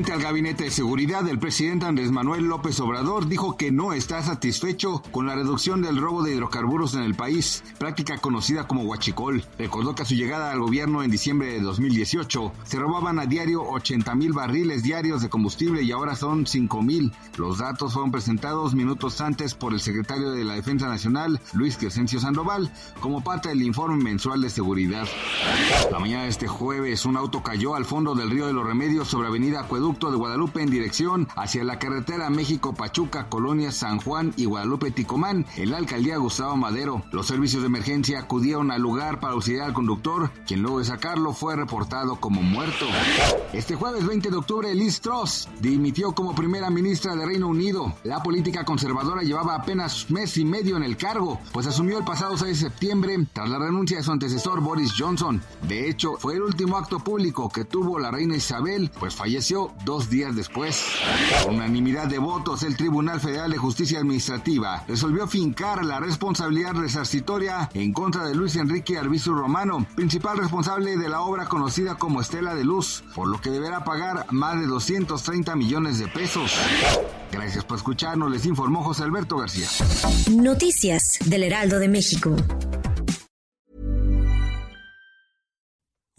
Frente al Gabinete de Seguridad, el presidente Andrés Manuel López Obrador dijo que no está satisfecho con la reducción del robo de hidrocarburos en el país, práctica conocida como huachicol. Recordó que a su llegada al gobierno en diciembre de 2018 se robaban a diario 80 mil barriles diarios de combustible y ahora son 5 mil. Los datos fueron presentados minutos antes por el secretario de la Defensa Nacional, Luis Crescencio Sandoval, como parte del informe mensual de seguridad. La mañana de este jueves, un auto cayó al fondo del río de los Remedios sobre Avenida Acueducto de Guadalupe en dirección hacia la carretera México-Pachuca, Colonia San Juan y Guadalupe-Ticomán, en la alcaldía Gustavo Madero. Los servicios de emergencia acudieron al lugar para auxiliar al conductor, quien luego de sacarlo fue reportado como muerto. Este jueves 20 de octubre, Liz Truss dimitió como primera ministra de Reino Unido. La política conservadora llevaba apenas mes y medio en el cargo, pues asumió el pasado 6 de septiembre tras la renuncia de su antecesor Boris Johnson. De hecho, fue el último acto público que tuvo la reina Isabel, pues falleció dos días después. Por unanimidad de votos, el Tribunal Federal de Justicia Administrativa resolvió fincar la responsabilidad resarcitoria en contra de Luis Enrique Arbizu Romano, principal responsable de la obra conocida como Estela de Luz, por lo que deberá pagar más de 230 millones de pesos. Gracias por escucharnos, les informó José Alberto García. Noticias del Heraldo de México.